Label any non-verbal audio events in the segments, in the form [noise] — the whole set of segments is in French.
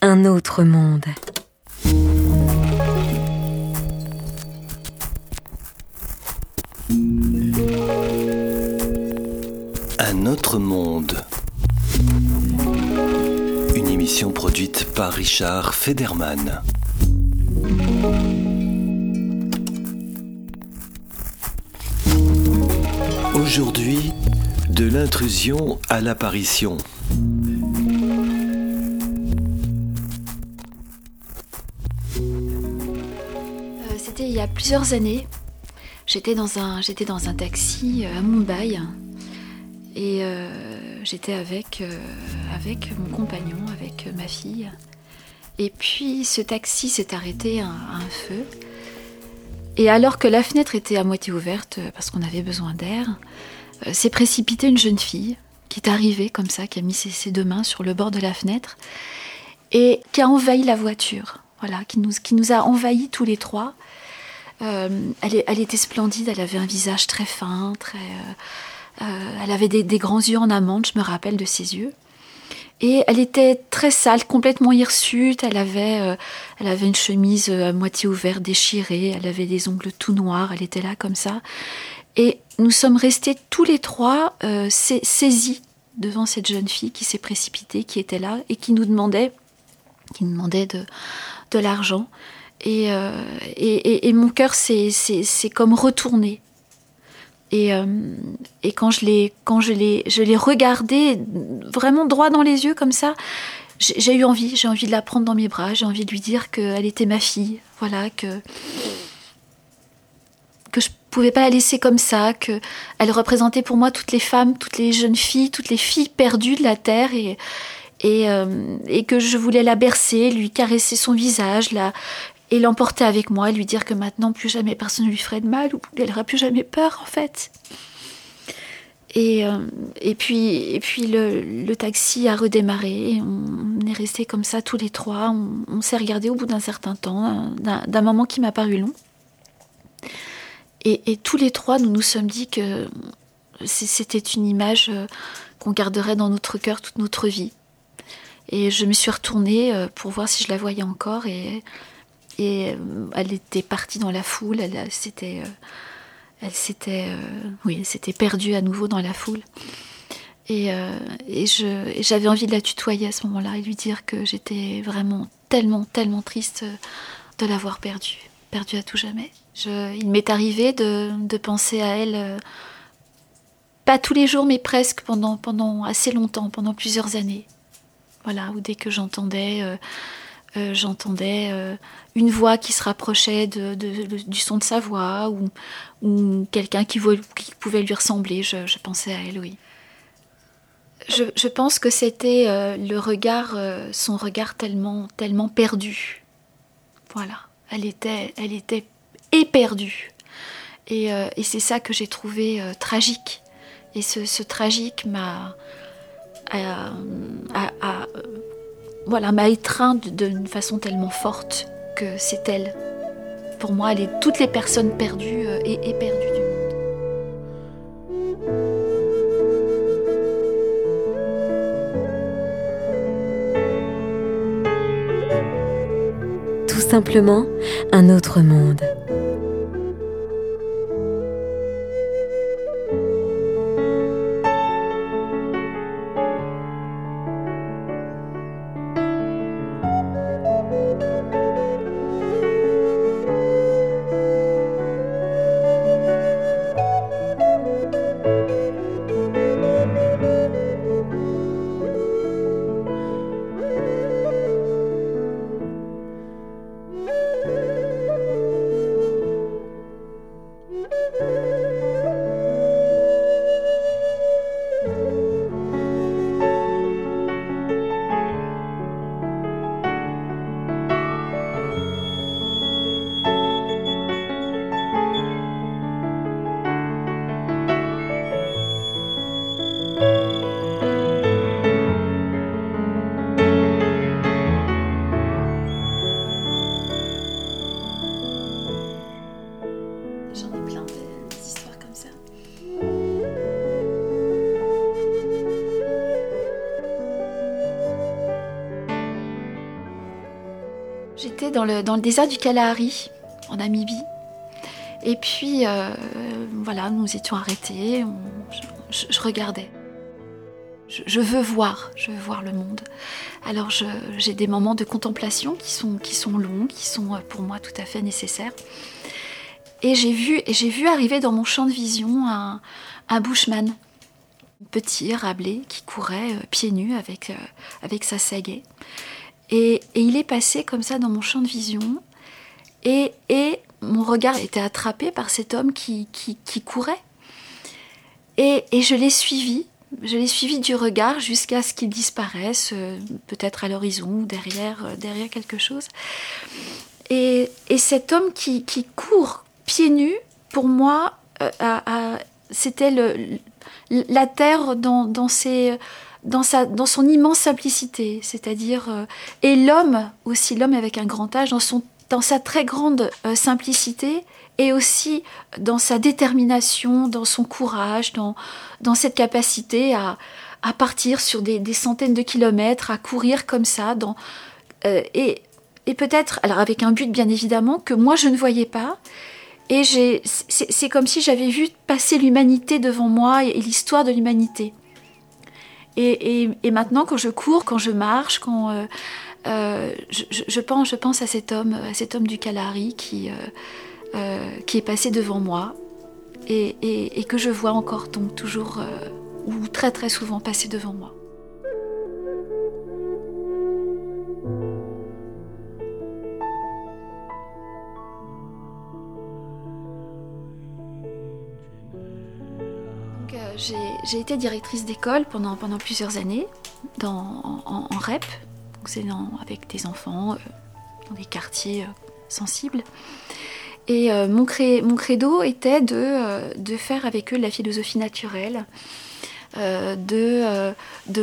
Un autre monde. Un autre monde. Une émission produite par Richard Federman. Aujourd'hui, de l'intrusion à l'apparition. Euh, C'était il y a plusieurs années. J'étais dans un, taxi euh, à Mumbai et euh, j'étais avec, mon compagnon, avec ma fille. Et puis ce taxi s'est arrêté à, un feu. Et alors que la fenêtre était à moitié ouverte parce qu'on avait besoin d'air, s'est précipitée une jeune fille qui est arrivée comme ça, qui a mis ses, deux mains sur le bord de la fenêtre et qui a envahi la voiture. Voilà, qui nous, a envahis tous les trois. Euh, elle, était splendide, elle avait un visage très fin, très, euh, euh, elle avait des, grands yeux en amande, je me rappelle de ses yeux. Et elle était très sale, complètement hirsute. Elle avait, euh, une chemise euh, à moitié ouverte, déchirée. Elle avait des ongles tout noirs. Elle était là comme ça. Et nous sommes restés tous les trois euh, sa- saisis devant cette jeune fille qui s'est précipitée, qui était là et qui nous demandait, qui nous demandait de, l'argent. Et, euh, et, mon cœur s'est comme retourné. Et, euh, et quand je l'ai regardée vraiment droit dans les yeux comme ça, j'ai eu envie, j'ai envie de la prendre dans mes bras, j'ai envie de lui dire qu'elle était ma fille, voilà que que je pouvais pas la laisser comme ça, que elle représentait pour moi toutes les femmes, toutes les jeunes filles, toutes les filles perdues de la terre et euh, que je voulais la bercer, lui caresser son visage, et l'emporter avec moi, lui dire que maintenant plus jamais personne ne lui ferait de mal ou qu'elle n'aurait plus jamais peur en fait. Et, euh, puis, le, taxi a redémarré. et On est restés comme ça tous les trois. On, on s'est regardé au bout d'un certain temps, d'un moment qui m'a paru long. Et, tous les trois, nous nous sommes dit que c'était une image euh, qu'on garderait dans notre cœur toute notre vie. Et je me suis retournée euh, pour voir si je la voyais encore. Et, euh, elle était partie dans la foule. Elle, s'était, elle s'était, oui, elle s'était perdue à nouveau dans la foule. Et, j'avais envie de la tutoyer à ce moment-là et lui dire que j'étais vraiment tellement, tellement triste de l'avoir perdue, perdue à tout jamais. Il m'est arrivé de, de penser à elle, euh, pas tous les jours, mais presque pendant, pendant assez longtemps, pendant plusieurs années. Voilà, où dès que j'entendais, euh, euh, j'entendais une voix qui se rapprochait de, du son de sa voix, ou, ou quelqu'un qui, pouvait lui ressembler, je, pensais à elle, oui. Je, je pense que c'était le regard, son regard tellement, tellement perdu. Voilà, elle était, elle était éperdue. Et, euh, c'est ça que j'ai trouvé euh, tragique. Et ce, tragique m'a, voilà, m'a d'une façon tellement forte que c'est elle. Pour moi, elle est toutes les personnes perdues euh, et éperdues simplement un autre monde. Dans le, désert du Kalahari, en Namibie. Et puis, euh, voilà, nous étions arrêtés, je, regardais. Je, veux voir, je veux voir le monde. Alors j'ai des moments de contemplation qui sont, qui sont longs, qui sont euh, pour moi tout à fait nécessaires. Et j'ai vu, vu arriver dans mon champ de vision un, un bushman, petit rablé qui courait euh, pieds nus avec, avec sa sagaie. Et, et, il est passé comme ça dans mon champ de vision. Et, et mon regard était attrapé par cet homme qui, qui, courait. Et, je l'ai suivi, je l'ai suivi du regard jusqu'à ce qu'il disparaisse, euh, peut-être à l'horizon ou derrière, euh, derrière quelque chose. Et, cet homme qui, court pieds nus, pour moi, euh, c'était la terre dans, dans, dans, sa, dans son immense simplicité, c'est-à-dire, et l'homme aussi, l'homme avec un grand âge, dans son dans sa très grande euh, simplicité et aussi dans sa détermination, dans son courage, dans, dans cette capacité à, à partir sur des, des, centaines de kilomètres, à courir comme ça, dans, euh, et, et peut-être, alors avec un but bien évidemment, que moi je ne voyais pas. Et c'est comme si j'avais vu passer l'humanité devant moi et, l'histoire de l'humanité. Et, maintenant, quand je cours, quand je marche, quand, euh, euh, je, pense, je pense à cet homme, à cet homme du Kalahari qui, euh, qui est passé devant moi et, et, que je vois encore donc toujours ou très très souvent passer devant moi. J'ai été directrice d'école pendant, plusieurs années en, REP, avec des enfants euh, dans des quartiers euh, sensibles. Et euh, mon, credo était de, faire avec eux la philosophie naturelle, de,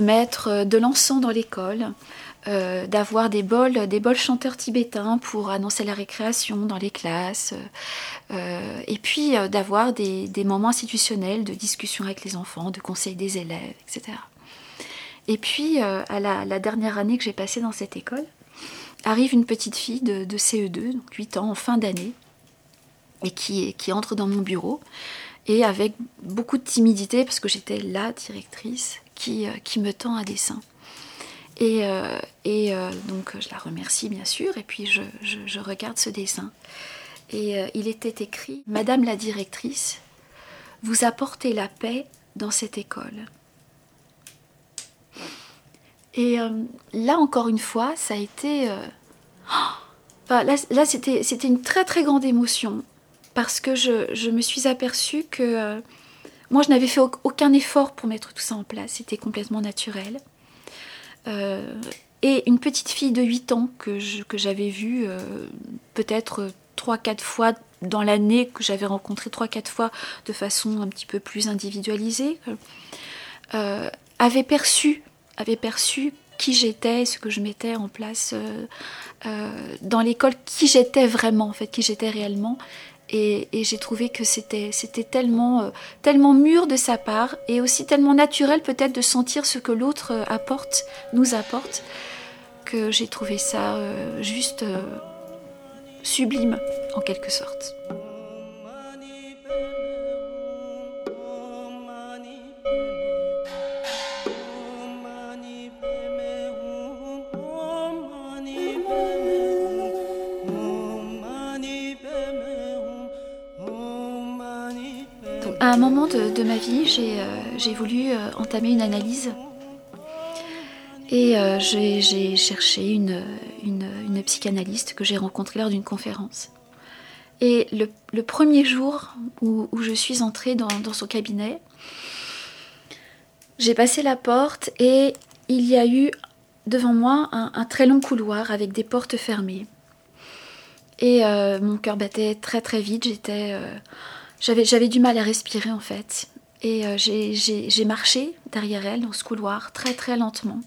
mettre de l'encens dans l'école, d'avoir des bols, des bols chanteurs tibétains pour annoncer la récréation dans les classes, et puis d'avoir des, moments institutionnels de discussion avec les enfants, de conseil des élèves, etc. Et puis, euh, à la, dernière année que j'ai passée dans cette école, arrive une petite fille de, CE2, donc 8 ans, en fin d'année, et qui, entre dans mon bureau, et avec beaucoup de timidité, parce que j'étais la directrice, qui, euh, me tend un dessin. Et, euh, et donc je la remercie bien sûr, et puis je, je regarde ce dessin. Et il était écrit Madame la directrice, vous apportez la paix dans cette école. Et euh, là, encore une fois, ça a été... Euh, [gasps] là, c'était, une très très grande émotion parce que je, me suis aperçue que euh, moi, je n'avais fait aucun effort pour mettre tout ça en place. C'était complètement naturel. Et une petite fille de 8 ans que, j'avais vue peut-être 3-4 fois dans l'année, que j'avais rencontrée 3-4 fois de façon un petit peu plus individualisée, avait perçu avait perçu qui j'étais, ce que je mettais en place euh, euh, dans l'école, qui j'étais vraiment, en fait, qui j'étais réellement. Et, j'ai trouvé que c'était tellement, euh, tellement mûr de sa part et aussi tellement naturel peut-être de sentir ce que l'autre apporte, nous apporte, que j'ai trouvé ça juste sublime en quelque sorte. De, ma vie, j'ai euh, voulu euh, entamer une analyse. Et euh, j'ai cherché une, psychanalyste que j'ai rencontrée lors d'une conférence. Et le, premier jour où, je suis entrée dans, son cabinet, j'ai passé la porte et il y a eu devant moi un, très long couloir avec des portes fermées. Et mon cœur battait très très vite, j'étais j'avais du mal à respirer en fait. Et euh, j'ai marché derrière elle dans ce couloir très très lentement.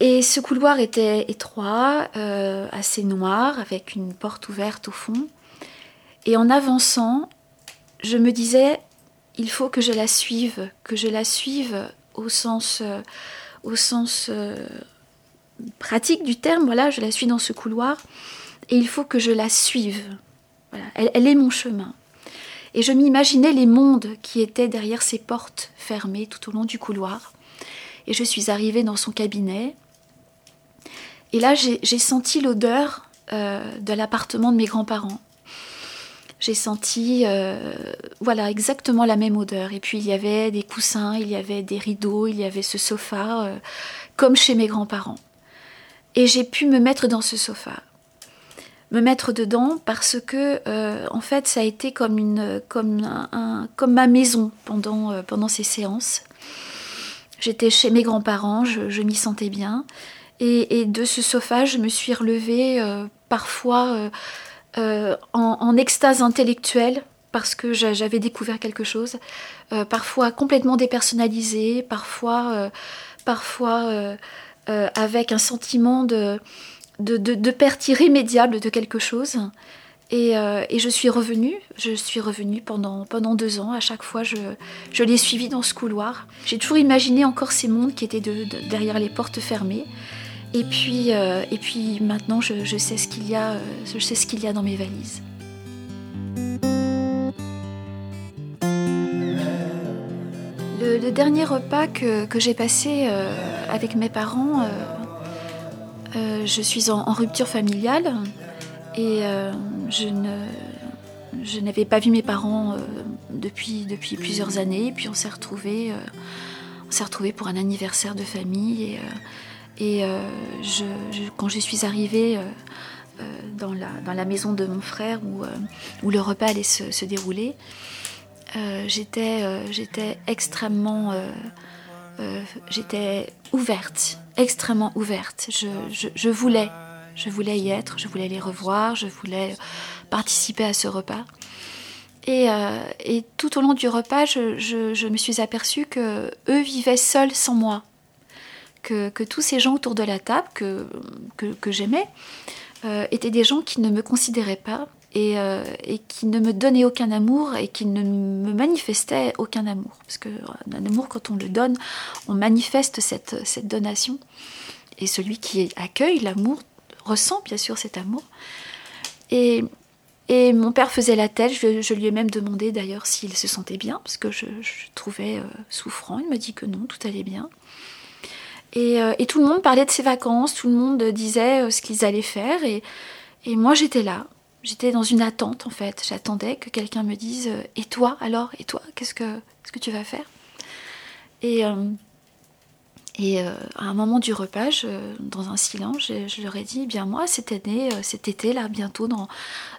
Et ce couloir était étroit, euh, assez noir, avec une porte ouverte au fond. Et en avançant, je me disais, il faut que je la suive, que je la suive au sens, euh, au sens pratique du terme, voilà, je la suis dans ce couloir et il faut que je la suive. Elle, est mon chemin. Et je m'imaginais les mondes qui étaient derrière ces portes fermées tout au long du couloir. Et je suis arrivée dans son cabinet. Et là, j'ai senti l'odeur euh, de l'appartement de mes grands-parents. J'ai senti, euh, voilà, exactement la même odeur. Et puis il y avait des coussins, il y avait des rideaux, il y avait ce sofa, euh, comme chez mes grands-parents. Et j'ai pu me mettre dans ce sofa me mettre dedans parce que euh, en fait ça a été comme ma maison pendant euh, pendant ces séances. J'étais chez mes grands-parents, je, m'y sentais bien et, de ce sofa je me suis relevée euh, parfois en, extase intellectuelle parce que j'avais découvert quelque chose, parfois complètement dépersonnalisé, parfois parfois avec un sentiment de de, perte irrémédiable de quelque chose. Euh, et, je suis revenue, je suis revenue pendant, pendant deux ans. À chaque fois, je, je l'ai suivi dans ce couloir. J'ai toujours imaginé encore ces mondes qui étaient derrière les portes fermées. Et puis, euh, et puis maintenant, je, sais ce qu'il y a, euh, je sais ce qu'il y a dans mes valises. Le, dernier repas que, j'ai passé avec mes parents euh, je suis en, rupture familiale et euh, je n'avais pas vu mes parents euh, depuis, plusieurs années. Puis on s'est retrouvés, retrouvés pour un anniversaire de famille. Et, et quand je suis arrivée dans, la, maison de mon frère où, le repas allait se, se dérouler, j'étais, extrêmement j'étais ouverte, extrêmement ouverte. Je, voulais, je voulais y être, je voulais les revoir, je voulais participer à ce repas. Et, euh, tout au long du repas, je, me suis aperçue que eux vivaient seuls sans moi, que, tous ces gens autour de la table que, j'aimais euh, étaient des gens qui ne me considéraient pas, euh, et, qui ne me donnait aucun amour et qui ne me manifestait aucun amour. Parce que euh, un amour, quand on le donne, on manifeste cette, cette donation. Et celui qui accueille l'amour ressent bien sûr cet amour. Et, et mon père faisait la tête, je, lui ai même demandé d'ailleurs s'il se sentait bien, parce que je, trouvais euh, souffrant. Il m'a dit que non, tout allait bien. Et, et, tout le monde parlait de ses vacances, tout le monde disait ce qu'ils allaient faire. Et, et moi j'étais là, J'étais dans une attente en fait. J'attendais que quelqu'un me dise euh, Et toi alors? Et toi Qu'est-ce que, tu vas faire? Et, euh, euh, à un moment du repas, dans un silence, je, leur ai dit Bien, moi, cette année, cet été, là, bientôt, dans,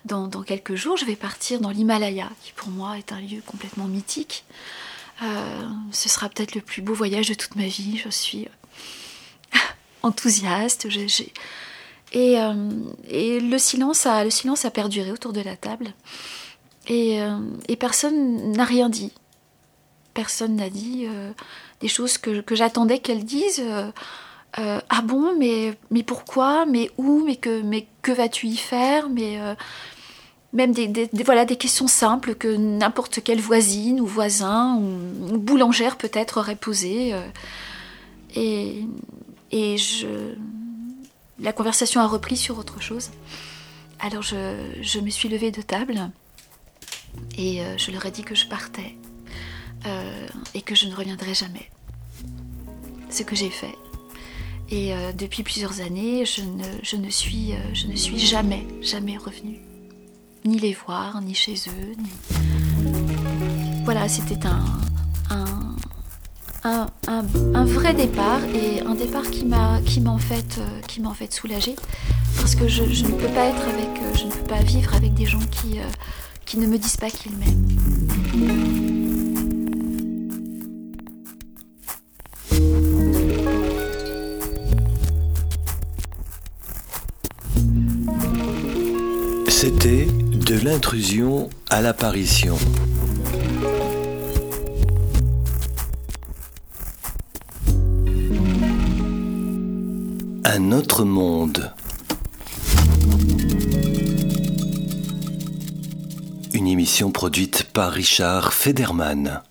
dans, quelques jours, je vais partir dans l'Himalaya, qui pour moi est un lieu complètement mythique. ce sera peut-être le plus beau voyage de toute ma vie. Je suis [laughs] enthousiaste. Euh, et, le, silence a, le silence a perduré autour de la table. Et, euh, personne n'a rien dit. Personne n'a dit euh, des choses que, j'attendais qu'elle dise. ah bon, mais, mais pourquoi Mais où Mais que, mais que vas-tu y faire Mais même des, voilà, des questions simples que n'importe quelle voisine ou voisin ou, boulangère peut-être aurait posées. et, et je, la conversation a repris sur autre chose. Alors je, me suis levée de table et euh, je leur ai dit que je partais euh, et que je ne reviendrai jamais. Ce que j'ai fait. Et euh, depuis plusieurs années, je ne, suis, jamais, jamais revenue. Ni les voir, ni chez eux. Voilà, c'était un, vrai départ et un départ qui m'a qui en fait euh, qui m'a en fait soulagée parce que je, ne peux pas être avec euh, je ne peux pas vivre avec des gens qui euh, qui ne me disent pas qu'ils m'aiment. C'était de l'intrusion à l'apparition. Une émission produite par Richard Federman.